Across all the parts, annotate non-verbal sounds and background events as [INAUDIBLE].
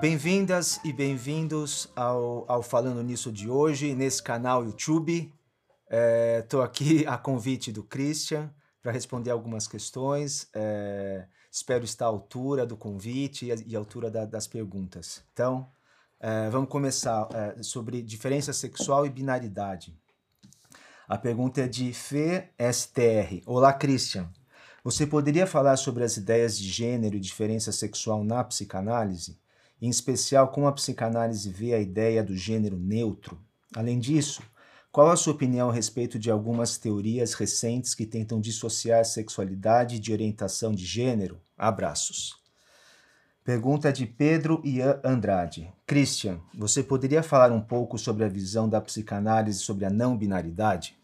Bem-vindas e bem-vindos ao, ao Falando Nisso de hoje, nesse canal YouTube. Estou é, aqui a convite do Christian para responder algumas questões. É, espero estar à altura do convite e à altura da, das perguntas. Então, é, vamos começar é, sobre diferença sexual e binaridade. A pergunta é de Fê STR. Olá, Christian. Você poderia falar sobre as ideias de gênero e diferença sexual na psicanálise? Em especial como a psicanálise vê a ideia do gênero neutro. Além disso, qual a sua opinião a respeito de algumas teorias recentes que tentam dissociar sexualidade de orientação de gênero? Abraços. Pergunta de Pedro Ian Andrade. Christian, você poderia falar um pouco sobre a visão da psicanálise sobre a não binaridade?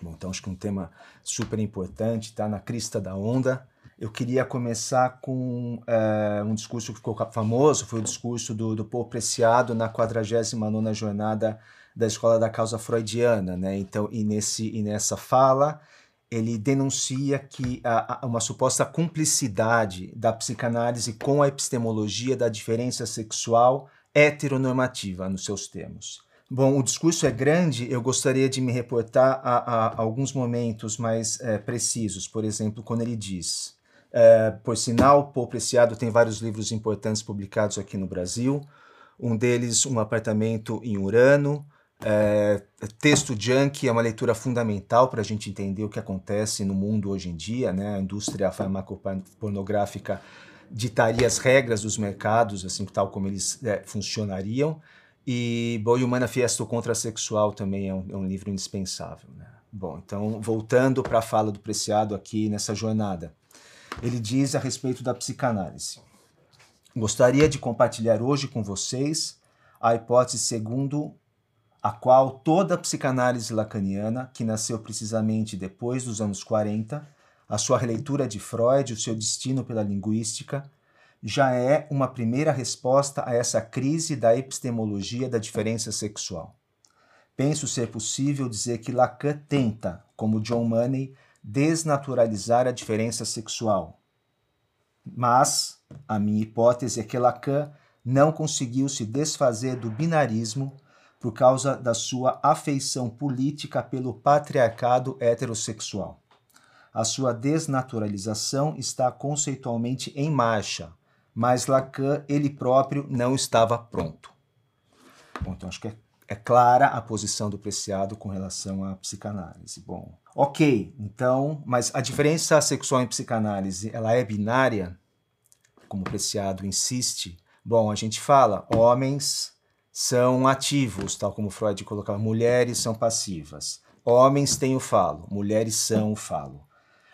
Bom, então acho que um tema super importante, está na crista da onda eu queria começar com é, um discurso que ficou famoso, foi o discurso do, do Paul Preciado na 49ª Jornada da Escola da Causa Freudiana. Né? Então, e, nesse, e nessa fala, ele denuncia que há uma suposta cumplicidade da psicanálise com a epistemologia da diferença sexual heteronormativa, nos seus termos. Bom, o discurso é grande, eu gostaria de me reportar a, a, alguns momentos mais é, precisos. Por exemplo, quando ele diz: é, por sinal, Paul Preciado tem vários livros importantes publicados aqui no Brasil. Um deles, Um Apartamento em Urano. É, texto Junk é uma leitura fundamental para a gente entender o que acontece no mundo hoje em dia. Né? A indústria farmacopornográfica ditaria as regras dos mercados, assim tal como eles é, funcionariam. E Boi Humana Fiesta Contrasexual também é um, é um livro indispensável. Né? Bom, então voltando para a fala do Preciado aqui nessa jornada ele diz a respeito da psicanálise. Gostaria de compartilhar hoje com vocês a hipótese segundo a qual toda a psicanálise lacaniana, que nasceu precisamente depois dos anos 40, a sua releitura de Freud, o seu destino pela linguística, já é uma primeira resposta a essa crise da epistemologia da diferença sexual. Penso ser possível dizer que Lacan tenta, como John Money, desnaturalizar a diferença sexual. Mas a minha hipótese é que Lacan não conseguiu se desfazer do binarismo por causa da sua afeição política pelo patriarcado heterossexual. A sua desnaturalização está conceitualmente em marcha, mas Lacan ele próprio não estava pronto. Bom, então acho que é, é clara a posição do Preciado com relação à psicanálise. Bom, Ok, então, mas a diferença sexual em psicanálise, ela é binária, como o Preciado insiste? Bom, a gente fala, homens são ativos, tal como Freud colocava, mulheres são passivas. Homens têm o falo, mulheres são o falo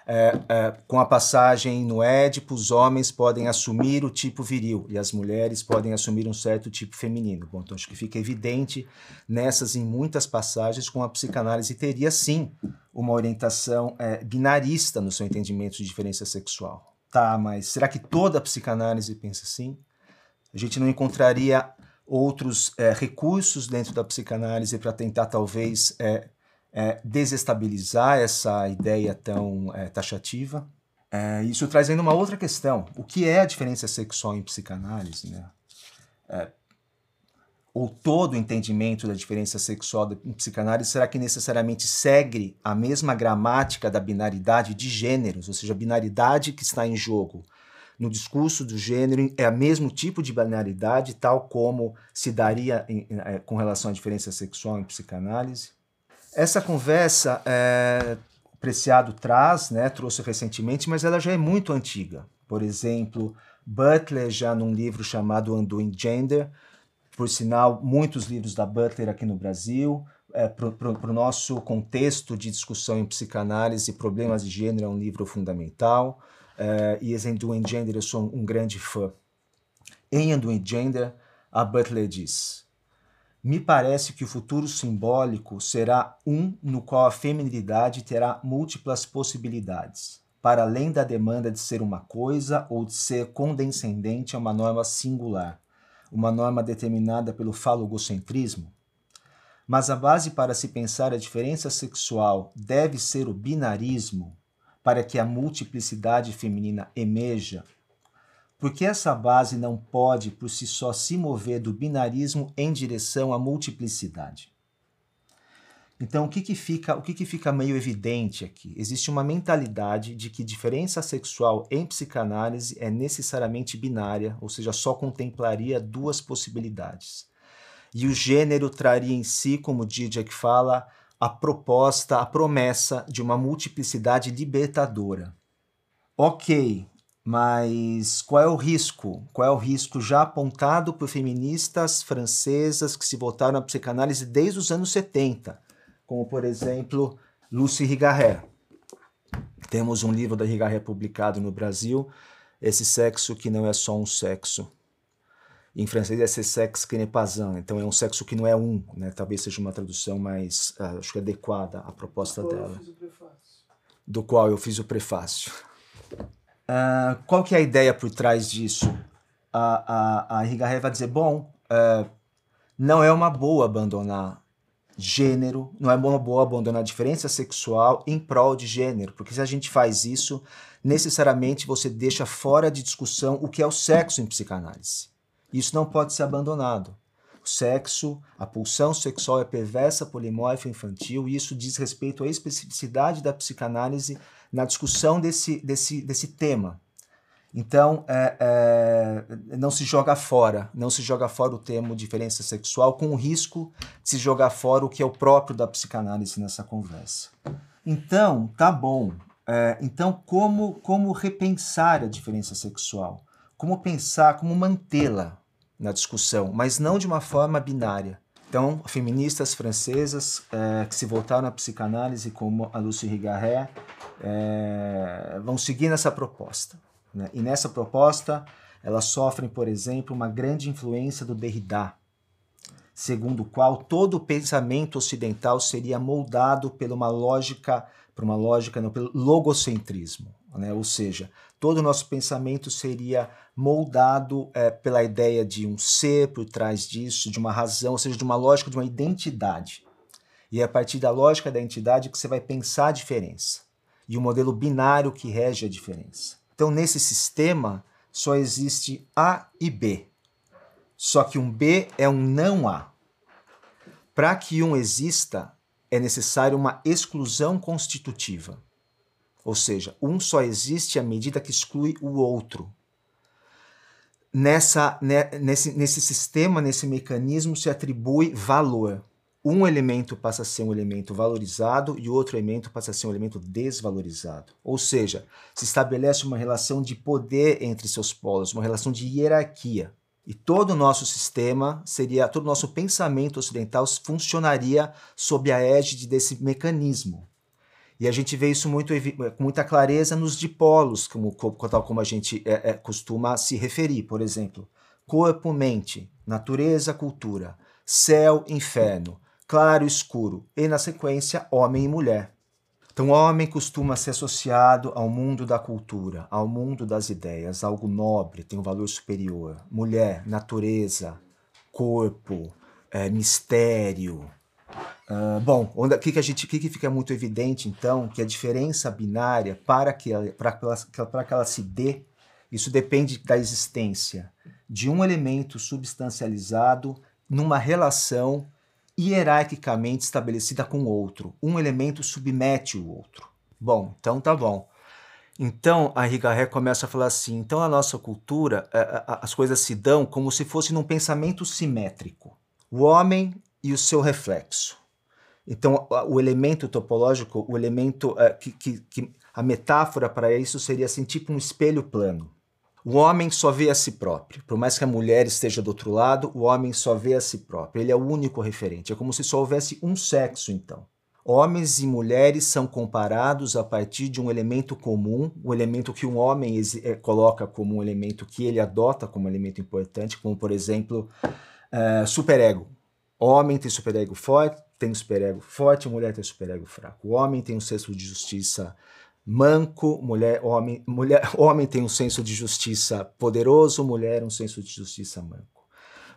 é, é, com a passagem no Édipo, os homens podem assumir o tipo viril e as mulheres podem assumir um certo tipo feminino. Bom, então acho que fica evidente nessas em muitas passagens com a psicanálise teria sim uma orientação é, binarista no seu entendimento de diferença sexual. Tá, mas será que toda a psicanálise pensa assim? A gente não encontraria outros é, recursos dentro da psicanálise para tentar talvez é, desestabilizar essa ideia tão é, taxativa. É, isso traz ainda uma outra questão. O que é a diferença sexual em psicanálise? Né? É, ou todo o entendimento da diferença sexual em psicanálise, será que necessariamente segue a mesma gramática da binaridade de gêneros, ou seja, a binaridade que está em jogo no discurso do gênero é o mesmo tipo de binaridade, tal como se daria em, em, é, com relação à diferença sexual em psicanálise? Essa conversa é, o Preciado traz, né, trouxe recentemente, mas ela já é muito antiga. Por exemplo, Butler, já num livro chamado Undoing Gender, por sinal, muitos livros da Butler aqui no Brasil, é, para o nosso contexto de discussão em psicanálise, problemas de gênero é um livro fundamental. É, e esse Undoing Gender eu sou um grande fã. Em Undoing Gender, a Butler diz: me parece que o futuro simbólico será um no qual a feminilidade terá múltiplas possibilidades, para além da demanda de ser uma coisa ou de ser condescendente a uma norma singular, uma norma determinada pelo falogocentrismo. Mas a base para se pensar a diferença sexual deve ser o binarismo, para que a multiplicidade feminina emerja Porque essa base não pode por si só se mover do binarismo em direção à multiplicidade. Então, o que, que fica, o que, que fica meio evidente aqui? Existe uma mentalidade de que diferença sexual em psicanálise é necessariamente binária, ou seja, só contemplaria duas possibilidades. E o gênero traria em si, como Didier fala, a proposta, a promessa de uma multiplicidade libertadora. Ok, mas qual é o risco? Qual é o risco já apontado por feministas francesas que se voltaram à psicanálise desde os anos 70, como por exemplo Lucy Rigaret. Temos um livro da Rigaret publicado no Brasil, Esse Sexo que não é só um sexo. Em francês é esse sexo que n'est pas un, então é um sexo que não é um, né? Talvez seja uma tradução mais, uh, acho que adequada à proposta dela. Do qual eu fiz o prefácio. Uh, qual que é a ideia por trás disso? A, a, a vai dizer, bom, uh, não é uma boa abandonar gênero, não é uma boa abandonar diferença sexual em prol de gênero, porque se a gente faz isso, necessariamente você deixa fora de discussão o que é o sexo em psicanálise. Isso não pode ser abandonado. O sexo, a pulsão sexual é perversa, polimórfica, infantil, e isso diz respeito à especificidade da psicanálise na discussão desse, desse, desse tema. Então, é, é, não se joga fora, não se joga fora o termo diferença sexual, com o risco de se jogar fora o que é o próprio da psicanálise nessa conversa. Então, tá bom. É, então, como, como repensar a diferença sexual? Como pensar, como mantê-la na discussão, mas não de uma forma binária. Então, feministas francesas é, que se voltaram à psicanálise, como a Lucie Rigaret, é, vão seguir nessa proposta. Né? E nessa proposta, elas sofrem, por exemplo, uma grande influência do Derrida, segundo o qual todo o pensamento ocidental seria moldado por uma lógica, por uma lógica, não, pelo logocentrismo, né? ou seja, todo o nosso pensamento seria moldado é, pela ideia de um ser por trás disso, de uma razão, ou seja, de uma lógica, de uma identidade. E é a partir da lógica da identidade que você vai pensar a diferença e o modelo binário que rege a diferença. Então, nesse sistema, só existe A e B. Só que um B é um não A. Para que um exista, é necessário uma exclusão constitutiva. Ou seja, um só existe à medida que exclui o outro. Nessa, nesse, nesse sistema, nesse mecanismo, se atribui valor um elemento passa a ser um elemento valorizado e outro elemento passa a ser um elemento desvalorizado. Ou seja, se estabelece uma relação de poder entre seus polos, uma relação de hierarquia. E todo o nosso sistema seria, todo o nosso pensamento ocidental funcionaria sob a égide desse mecanismo. E a gente vê isso muito, com muita clareza nos dipolos, como, tal como a gente é, é, costuma se referir. Por exemplo, corpo, mente, natureza, cultura, céu, inferno, claro escuro, e na sequência, homem e mulher. Então, homem costuma ser associado ao mundo da cultura, ao mundo das ideias, algo nobre, tem um valor superior. Mulher, natureza, corpo, é, mistério. Uh, bom, o que, que, a gente, que, que fica muito evidente, então, que a diferença binária, para que, ela, para, para que ela se dê, isso depende da existência de um elemento substancializado numa relação hierarquicamente estabelecida com outro. Um elemento submete o outro. Bom, então tá bom. Então a Rigaré começa a falar assim: então a nossa cultura, as coisas se dão como se fosse num pensamento simétrico. O homem e o seu reflexo. Então o elemento topológico, o elemento é, que, que, que a metáfora para isso seria assim tipo um espelho plano. O homem só vê a si próprio. Por mais que a mulher esteja do outro lado, o homem só vê a si próprio. Ele é o único referente. É como se só houvesse um sexo, então. Homens e mulheres são comparados a partir de um elemento comum, o elemento que um homem é, coloca como um elemento que ele adota como elemento importante, como, por exemplo, uh, superego. Homem tem superego forte, tem superego forte, mulher tem superego fraco. O homem tem um senso de justiça manco, mulher, homem, mulher, [LAUGHS] homem tem um senso de justiça poderoso, mulher um senso de justiça manco.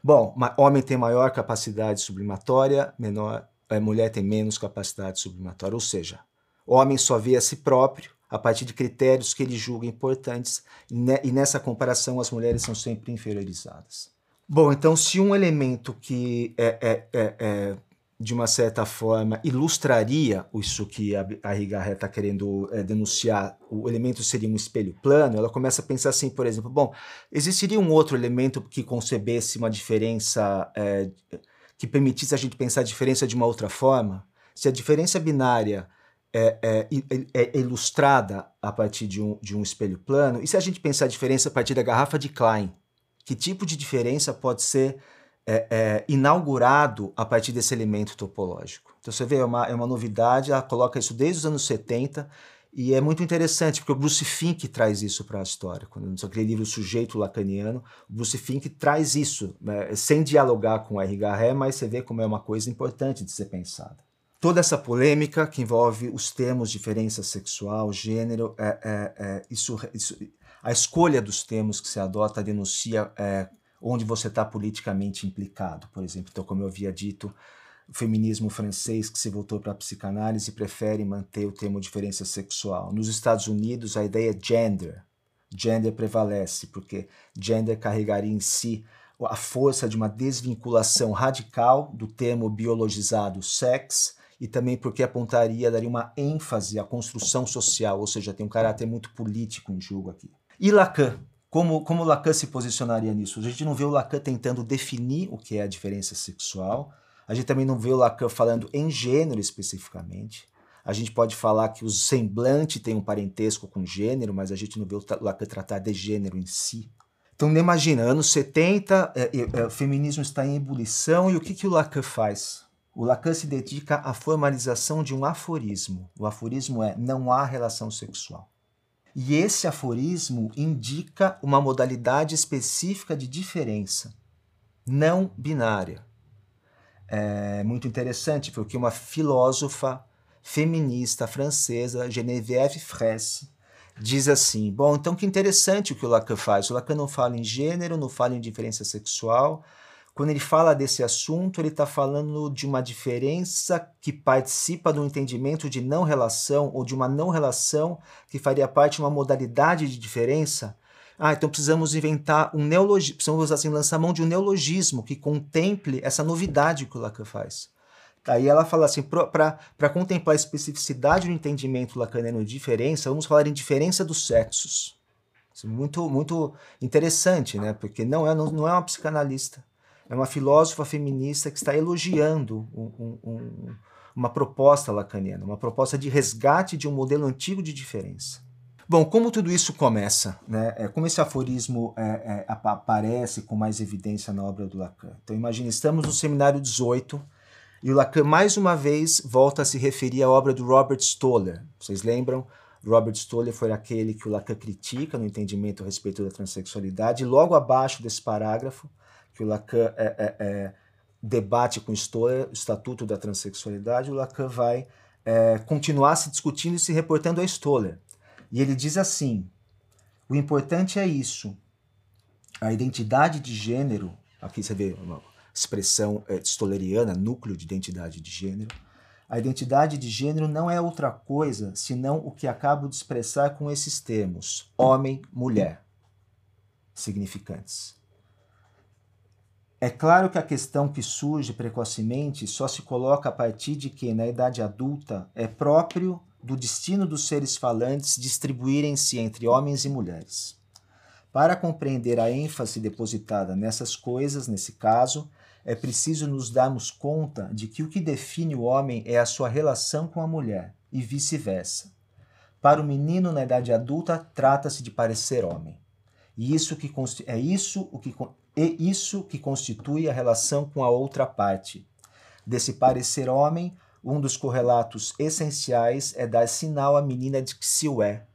Bom, homem tem maior capacidade sublimatória, menor, é, mulher tem menos capacidade sublimatória, ou seja, homem só vê a si próprio, a partir de critérios que ele julga importantes, e nessa comparação as mulheres são sempre inferiorizadas. Bom, então, se um elemento que é, é, é, é de uma certa forma, ilustraria isso que a, a Rigarré está querendo é, denunciar, o elemento seria um espelho plano, ela começa a pensar assim, por exemplo, bom, existiria um outro elemento que concebesse uma diferença, é, que permitisse a gente pensar a diferença de uma outra forma? Se a diferença binária é, é, é, ilustrada a partir de um, de um espelho plano, e se a gente pensar a diferença a partir da garrafa de Klein? Que tipo de diferença pode ser é, é, inaugurado a partir desse elemento topológico. Então você vê, é uma, é uma novidade, ela coloca isso desde os anos 70 e é muito interessante, porque o Bruce Fink traz isso para a história. Quando aquele livro Sujeito Lacaniano, o Bruce Fink traz isso, né, sem dialogar com R. Garré, mas você vê como é uma coisa importante de ser pensada. Toda essa polêmica que envolve os termos diferença sexual, gênero, é, é, é isso, isso, a escolha dos termos que se adota denuncia é, onde você está politicamente implicado. Por exemplo, então, como eu havia dito, o feminismo francês que se voltou para a psicanálise prefere manter o termo diferença sexual. Nos Estados Unidos, a ideia é gender. Gender prevalece, porque gender carregaria em si a força de uma desvinculação radical do termo biologizado sex e também porque apontaria, daria uma ênfase à construção social, ou seja, tem um caráter muito político em jogo aqui. E Lacan, como, como Lacan se posicionaria nisso? A gente não vê o Lacan tentando definir o que é a diferença sexual, a gente também não vê o Lacan falando em gênero especificamente. A gente pode falar que o semblante tem um parentesco com gênero, mas a gente não vê o Lacan tratar de gênero em si. Então, imagina, anos 70, é, é, o feminismo está em ebulição e o que, que o Lacan faz? O Lacan se dedica à formalização de um aforismo. O aforismo é não há relação sexual. E esse aforismo indica uma modalidade específica de diferença, não binária. É muito interessante porque uma filósofa feminista francesa, Geneviève Fraisse, diz assim: bom, então que interessante o que o Lacan faz. O Lacan não fala em gênero, não fala em diferença sexual, quando ele fala desse assunto, ele está falando de uma diferença que participa do entendimento de não relação ou de uma não relação que faria parte de uma modalidade de diferença. Ah, então precisamos inventar um neologismo, precisamos assim, lançar mão de um neologismo que contemple essa novidade que o Lacan faz. Aí ela fala assim, para contemplar a especificidade do entendimento lacaniano de diferença, vamos falar em diferença dos sexos. Isso é muito, muito interessante, né? Porque não é, não, não é uma psicanalista é uma filósofa feminista que está elogiando um, um, uma proposta lacaniana, uma proposta de resgate de um modelo antigo de diferença. Bom, como tudo isso começa? Né? É, como esse aforismo é, é, aparece com mais evidência na obra do Lacan? Então, imagine, estamos no seminário 18 e o Lacan, mais uma vez, volta a se referir à obra do Robert Stoller. Vocês lembram? Robert Stoller foi aquele que o Lacan critica no entendimento a respeito da transexualidade. Logo abaixo desse parágrafo, que o Lacan é, é, é, debate com Stoller o Estatuto da Transsexualidade, o Lacan vai é, continuar se discutindo e se reportando a Stoller. E ele diz assim: o importante é isso. A identidade de gênero, aqui você vê uma expressão é, stolleriana, núcleo de identidade de gênero. A identidade de gênero não é outra coisa senão o que acabo de expressar com esses termos: homem, mulher, significantes. É claro que a questão que surge precocemente só se coloca a partir de que, na idade adulta, é próprio do destino dos seres falantes distribuírem-se entre homens e mulheres. Para compreender a ênfase depositada nessas coisas, nesse caso, é preciso nos darmos conta de que o que define o homem é a sua relação com a mulher, e vice-versa. Para o menino na idade adulta, trata-se de parecer homem. E isso que é isso o que e isso que constitui a relação com a outra parte. Desse parecer homem, um dos correlatos essenciais é dar sinal à menina de que se o é.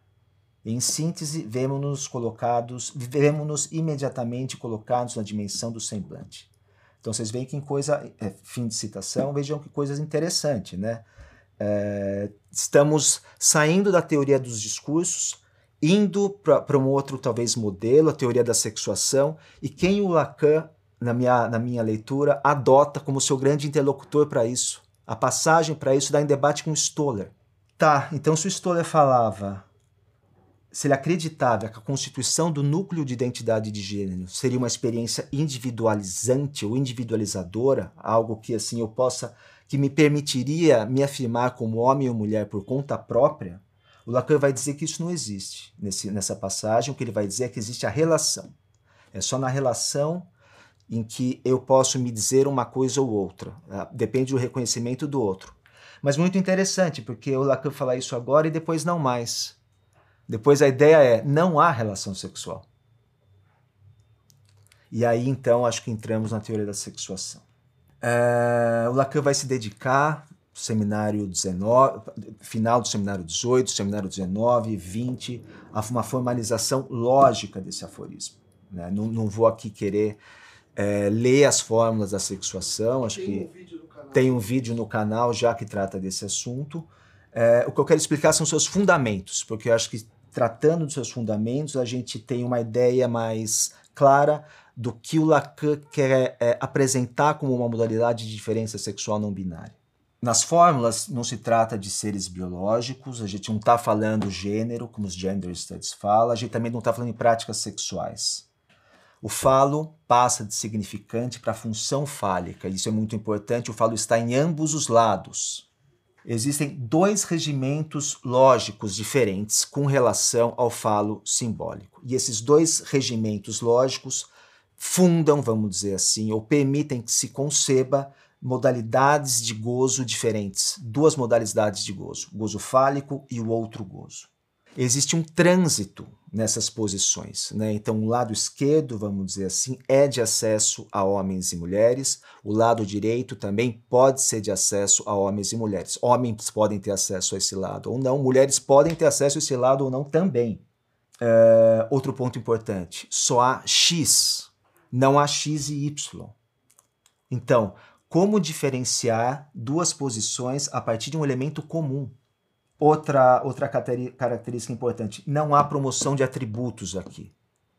Em síntese, vemos-nos colocados, vemos-nos imediatamente colocados na dimensão do semblante. Então vocês veem que coisa, é, fim de citação, vejam que coisas interessantes, né? É, estamos saindo da teoria dos discursos indo para um outro, talvez, modelo, a teoria da sexuação, e quem o Lacan, na minha, na minha leitura, adota como seu grande interlocutor para isso. A passagem para isso dá em debate com Stoller. Tá, então se o Stoller falava se ele acreditava que a constituição do núcleo de identidade de gênero seria uma experiência individualizante ou individualizadora, algo que assim eu possa que me permitiria me afirmar como homem ou mulher por conta própria, o Lacan vai dizer que isso não existe nesse, nessa passagem. O que ele vai dizer é que existe a relação. É só na relação em que eu posso me dizer uma coisa ou outra. Né? Depende do reconhecimento do outro. Mas muito interessante, porque o Lacan fala isso agora e depois não mais. Depois a ideia é não há relação sexual. E aí então acho que entramos na teoria da sexuação. É, o Lacan vai se dedicar seminário 19, final do seminário 18, seminário 19, 20, a uma formalização lógica desse aforismo. Né? Não, não vou aqui querer é, ler as fórmulas da sexuação, acho tem que um tem um vídeo no canal já que trata desse assunto. É, o que eu quero explicar são seus fundamentos, porque eu acho que tratando dos seus fundamentos a gente tem uma ideia mais clara do que o Lacan quer é, apresentar como uma modalidade de diferença sexual não binária. Nas fórmulas não se trata de seres biológicos, a gente não está falando gênero, como os gender studies falam, a gente também não está falando em práticas sexuais. O falo passa de significante para função fálica, isso é muito importante, o falo está em ambos os lados. Existem dois regimentos lógicos diferentes com relação ao falo simbólico. E esses dois regimentos lógicos fundam, vamos dizer assim, ou permitem que se conceba modalidades de gozo diferentes, duas modalidades de gozo, gozo fálico e o outro gozo. Existe um trânsito nessas posições, né? Então, o lado esquerdo, vamos dizer assim, é de acesso a homens e mulheres, o lado direito também pode ser de acesso a homens e mulheres. Homens podem ter acesso a esse lado ou não, mulheres podem ter acesso a esse lado ou não também. É, outro ponto importante: só há X, não há X e Y. Então, como diferenciar duas posições a partir de um elemento comum. Outra, outra característica importante: não há promoção de atributos aqui.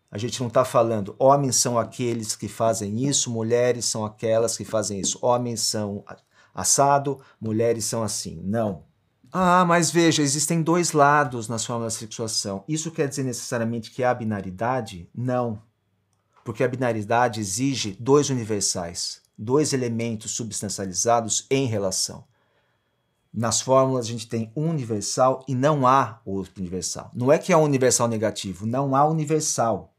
A gente não está falando homens são aqueles que fazem isso, mulheres são aquelas que fazem isso. Homens são assado, mulheres são assim. Não. Ah, mas veja, existem dois lados na sua sexuação. Isso quer dizer necessariamente que há binaridade? Não. Porque a binaridade exige dois universais dois elementos substancializados em relação. Nas fórmulas a gente tem universal e não há outro universal. Não é que é um universal negativo, não há universal.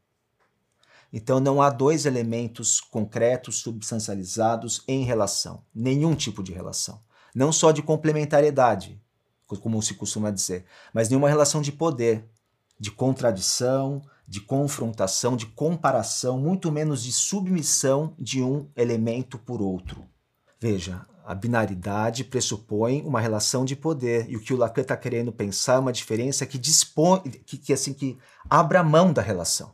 Então não há dois elementos concretos substancializados em relação, nenhum tipo de relação. Não só de complementariedade, como se costuma dizer, mas nenhuma relação de poder, de contradição, de confrontação, de comparação, muito menos de submissão de um elemento por outro. Veja, a binaridade pressupõe uma relação de poder e o que o Lacan está querendo pensar é uma diferença que dispõe, que, que, assim que abra mão da relação.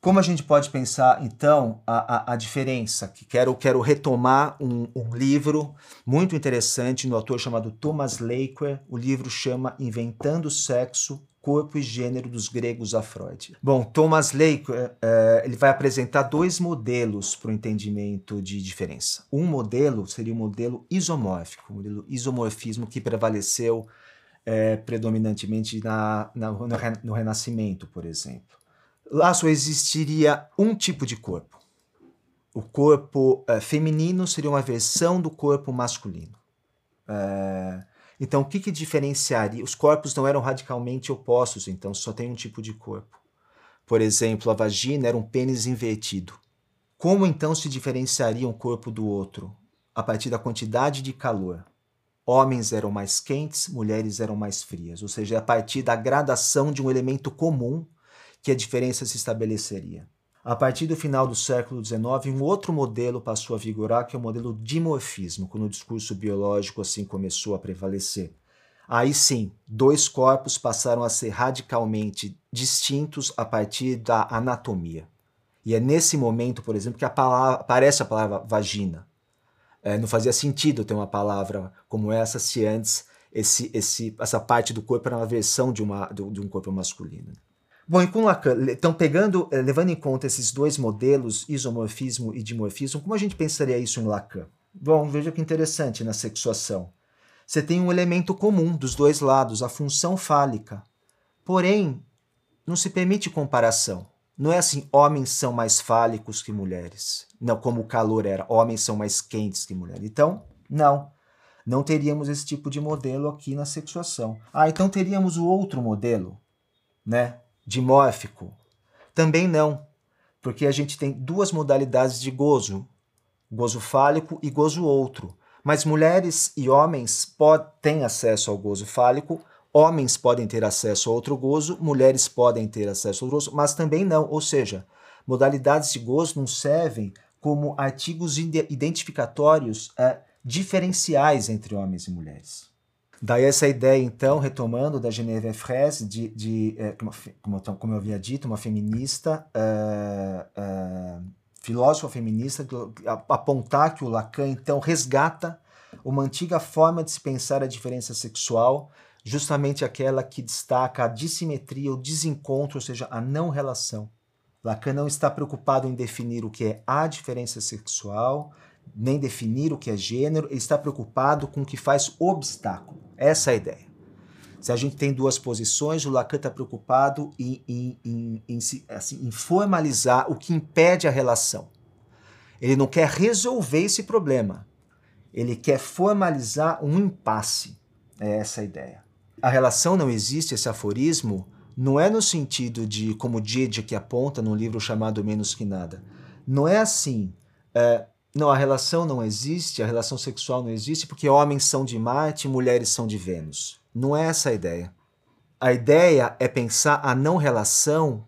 Como a gente pode pensar então a, a, a diferença? Que quero quero retomar um, um, livro muito interessante no autor chamado Thomas Laquer. O livro chama Inventando Sexo corpo e gênero dos gregos a Freud. Bom, Thomas Lake uh, ele vai apresentar dois modelos para o entendimento de diferença. Um modelo seria o modelo isomórfico, o modelo isomorfismo que prevaleceu uh, predominantemente na, na, no, no Renascimento, por exemplo. Lá só existiria um tipo de corpo. O corpo uh, feminino seria uma versão do corpo masculino. Uh, então, o que, que diferenciaria? Os corpos não eram radicalmente opostos, então só tem um tipo de corpo. Por exemplo, a vagina era um pênis invertido. Como então se diferenciaria um corpo do outro? A partir da quantidade de calor. Homens eram mais quentes, mulheres eram mais frias, ou seja, a partir da gradação de um elemento comum que a diferença se estabeleceria. A partir do final do século XIX, um outro modelo passou a vigorar, que é o modelo dimorfismo, quando o discurso biológico assim começou a prevalecer. Aí sim, dois corpos passaram a ser radicalmente distintos a partir da anatomia. E é nesse momento, por exemplo, que a palavra, aparece a palavra vagina. É, não fazia sentido ter uma palavra como essa se antes esse, esse, essa parte do corpo era uma versão de, uma, de um corpo masculino. Bom, e com Lacan, então pegando, eh, levando em conta esses dois modelos, isomorfismo e dimorfismo, como a gente pensaria isso em Lacan? Bom, veja que interessante na sexuação. Você tem um elemento comum dos dois lados, a função fálica. Porém, não se permite comparação. Não é assim, homens são mais fálicos que mulheres. Não, como o calor era, homens são mais quentes que mulheres. Então, não. Não teríamos esse tipo de modelo aqui na sexuação. Ah, então teríamos o outro modelo, né? Dimórfico. Também não, porque a gente tem duas modalidades de gozo, gozo fálico e gozo outro. Mas mulheres e homens têm acesso ao gozo fálico, Homens podem ter acesso a outro gozo, mulheres podem ter acesso a outro gozo, mas também não. Ou seja, modalidades de gozo não servem como artigos identificatórios é, diferenciais entre homens e mulheres. Daí essa ideia, então, retomando da Geneviève Fraisse, de, de é, como, como, eu havia dito, uma feminista, é, é, filósofa feminista, apontar que o Lacan, então, resgata uma antiga forma de se pensar a diferença sexual justamente aquela que destaca a dissimetria, o desencontro, ou seja, a não relação. Lacan não está preocupado em definir o que é a diferença sexual, nem definir o que é gênero, ele está preocupado com o que faz obstáculo. Essa é a ideia. Se a gente tem duas posições, o Lacan está preocupado em, em, em, em, assim, em formalizar o que impede a relação. Ele não quer resolver esse problema, ele quer formalizar um impasse. É essa a ideia a relação não existe, esse aforismo, não é no sentido de, como Didi que aponta num livro chamado Menos que Nada. Não é assim. É, não, a relação não existe, a relação sexual não existe porque homens são de Marte e mulheres são de Vênus. Não é essa a ideia. A ideia é pensar a não relação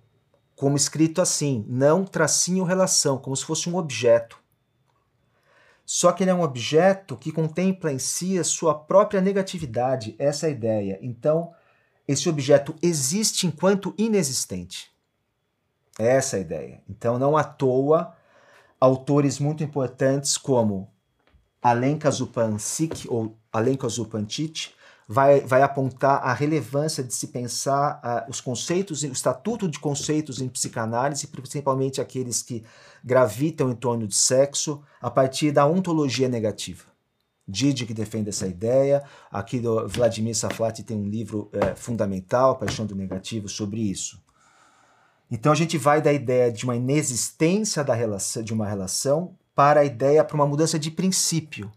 como escrito assim, não tracinho relação, como se fosse um objeto. Só que ele é um objeto que contempla em si a sua própria negatividade, essa é a ideia. Então, esse objeto existe enquanto inexistente. Essa é a ideia. Então, não à toa, autores muito importantes como Alenka Zupancic ou Alenka Zupancic vai, vai apontar a relevância de se pensar uh, os conceitos, o estatuto de conceitos em psicanálise, principalmente aqueles que gravitam em torno de sexo, a partir da ontologia negativa. Didi que defende essa ideia, aqui do Vladimir Saflati tem um livro é, fundamental, Paixão do Negativo, sobre isso. Então a gente vai da ideia de uma inexistência da relação, de uma relação para a ideia para uma mudança de princípio,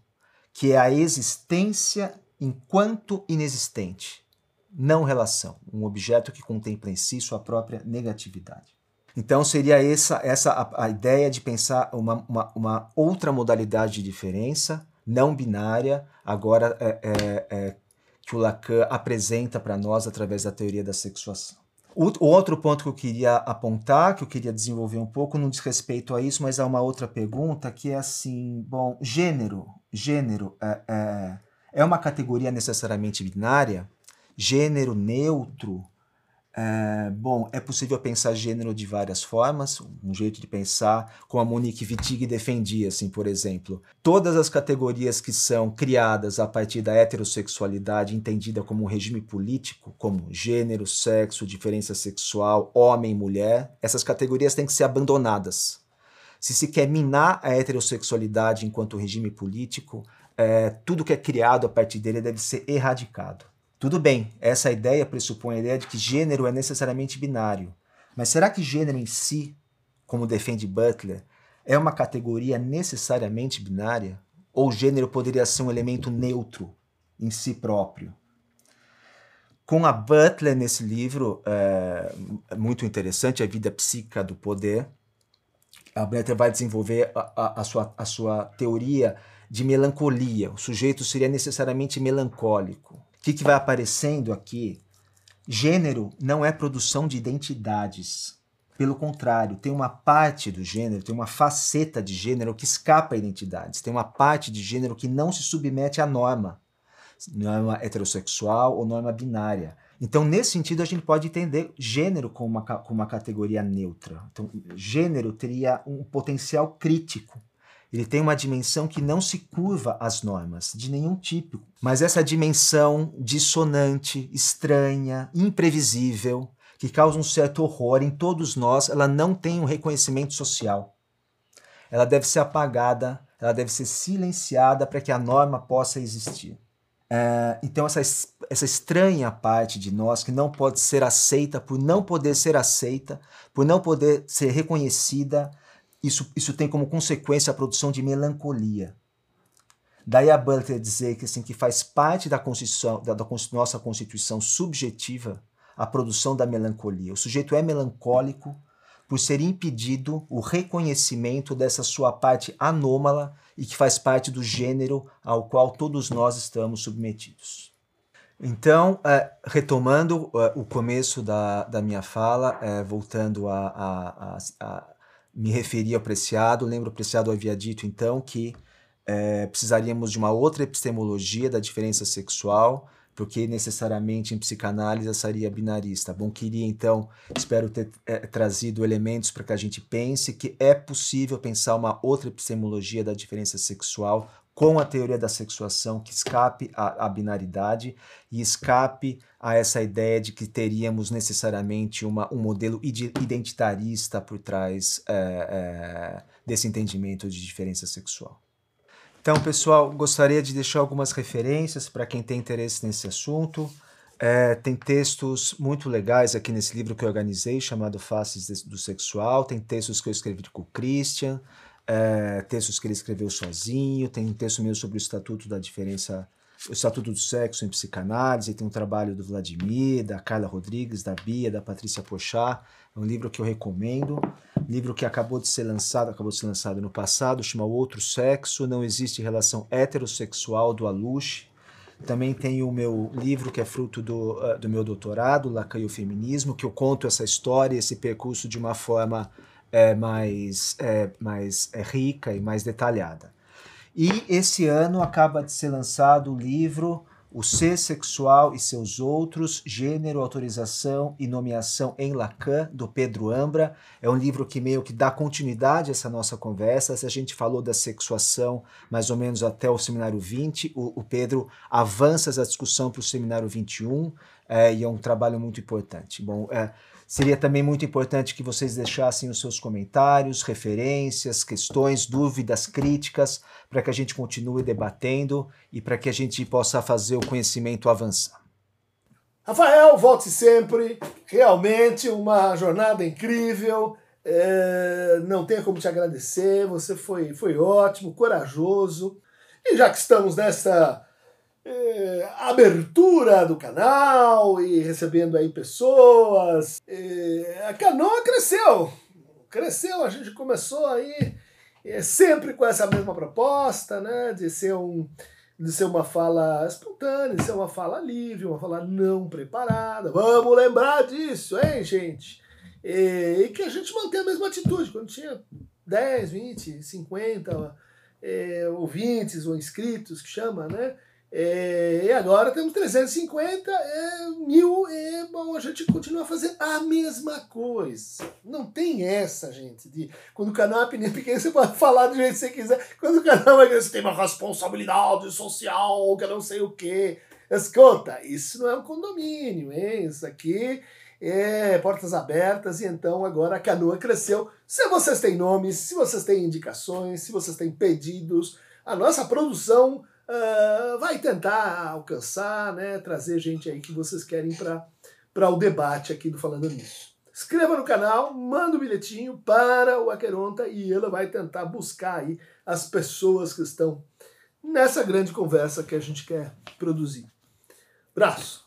que é a existência enquanto inexistente, não relação, um objeto que contempla em si sua própria negatividade. Então seria essa, essa a, a ideia de pensar uma, uma, uma, outra modalidade de diferença, não binária, agora é, é, é, que o Lacan apresenta para nós através da teoria da sexuação. O, outro ponto que eu queria apontar, que eu queria desenvolver um pouco, não diz respeito a isso, mas há uma outra pergunta que é assim, bom, gênero, gênero, é, é é uma categoria necessariamente binária? Gênero neutro? É, bom, é possível pensar gênero de várias formas. Um jeito de pensar, como a Monique Wittig defendia, assim, por exemplo. Todas as categorias que são criadas a partir da heterossexualidade, entendida como um regime político, como gênero, sexo, diferença sexual, homem, mulher, essas categorias têm que ser abandonadas. Se se quer minar a heterossexualidade enquanto regime político, é, tudo que é criado a partir dele deve ser erradicado. Tudo bem, essa ideia pressupõe a ideia de que gênero é necessariamente binário. Mas será que gênero em si, como defende Butler, é uma categoria necessariamente binária? Ou gênero poderia ser um elemento neutro em si próprio? Com a Butler nesse livro, é, muito interessante, A Vida Psíquica do Poder, a Butler vai desenvolver a, a, a, sua, a sua teoria de melancolia. O sujeito seria necessariamente melancólico. Que, que vai aparecendo aqui? Gênero não é produção de identidades. Pelo contrário, tem uma parte do gênero, tem uma faceta de gênero que escapa a identidades. Tem uma parte de gênero que não se submete à norma, norma heterossexual ou norma binária. Então, nesse sentido, a gente pode entender gênero como uma, como uma categoria neutra. Então, gênero teria um potencial crítico ele tem uma dimensão que não se curva às normas de nenhum tipo. Mas essa dimensão dissonante, estranha, imprevisível, que causa um certo horror em todos nós, ela não tem um reconhecimento social. Ela deve ser apagada, ela deve ser silenciada para que a norma possa existir. É, então, essa, essa estranha parte de nós que não pode ser aceita, por não poder ser aceita, por não poder ser reconhecida, isso, isso tem como consequência a produção de melancolia. Daí a Butler dizer que, assim, que faz parte da, constituição, da, da nossa constituição subjetiva a produção da melancolia. O sujeito é melancólico por ser impedido o reconhecimento dessa sua parte anômala e que faz parte do gênero ao qual todos nós estamos submetidos. Então, é, retomando é, o começo da, da minha fala, é, voltando a, a, a, a, me referir ao Preciado, lembro o Preciado havia dito então que é, precisaríamos de uma outra epistemologia da diferença sexual, porque necessariamente em psicanálise seria binarista. Bom, queria então, espero ter é, trazido elementos para que a gente pense que é possível pensar uma outra epistemologia da diferença sexual com a teoria da sexuação que escape à, binaridade e escape a essa ideia de que teríamos necessariamente uma, um modelo identitarista por trás é, é, desse entendimento de diferença sexual. Então, pessoal, gostaria de deixar algumas referências para quem tem interesse nesse assunto. É, tem textos muito legais aqui nesse livro que eu organizei, chamado Faces do Sexual. Tem textos que eu escrevi com o Christian, é, textos que ele escreveu sozinho. Tem um texto meu sobre o Estatuto da Diferença, o Estatuto do Sexo em Psicanálise. Tem um trabalho do Vladimir, da Carla Rodrigues, da Bia, da Patrícia Pochá. É um livro que eu recomendo. Livro que acabou de ser lançado, acabou de ser lançado no passado, chama Outro Sexo, Não Existe Relação Heterossexual, do Aluche. Também tem o meu livro que é fruto do, uh, do meu doutorado, Lacan e o Feminismo, que eu conto essa história, esse percurso de uma forma é, mais, é, mais é, rica e mais detalhada. E esse ano acaba de ser lançado o livro o Ser Sexual e Seus Outros, Gênero, Autorização e Nomeação em Lacan, do Pedro Ambra. É um livro que meio que dá continuidade a essa nossa conversa. Se a gente falou da sexuação mais ou menos até o seminário 20, o, o Pedro avança essa discussão para o seminário 21, é, e é um trabalho muito importante. Bom, é, Seria também muito importante que vocês deixassem os seus comentários, referências, questões, dúvidas, críticas, para que a gente continue debatendo e para que a gente possa fazer o conhecimento avançar. Rafael, volte sempre. Realmente uma jornada incrível. É, não tenho como te agradecer. Você foi, foi ótimo, corajoso. E já que estamos nessa é, abertura do canal e recebendo aí pessoas. É, a canoa cresceu, cresceu, a gente começou aí é, sempre com essa mesma proposta, né, de ser um de ser uma fala espontânea, de ser uma fala livre, uma fala não preparada. Vamos lembrar disso, hein, gente? E, e que a gente mantenha a mesma atitude. Quando tinha 10, 20, 50 é, ouvintes ou inscritos, que chama, né? É, e agora temos 350 é, mil e bom, a gente continua fazendo a mesma coisa. Não tem essa, gente, de quando o canal é pequeno, você pode falar do jeito que você quiser. Quando o canal é grande, você tem uma responsabilidade social, que não sei o quê. Escuta, isso não é um condomínio, hein? Isso aqui é portas abertas e então agora a canoa cresceu. Se vocês têm nomes, se vocês têm indicações, se vocês têm pedidos, a nossa produção uh, vai tentar alcançar, né, trazer gente aí que vocês querem para o debate aqui do Falando Nisso. Inscreva no canal, manda o um bilhetinho para o Aqueronta e ela vai tentar buscar aí as pessoas que estão nessa grande conversa que a gente quer produzir. Braço.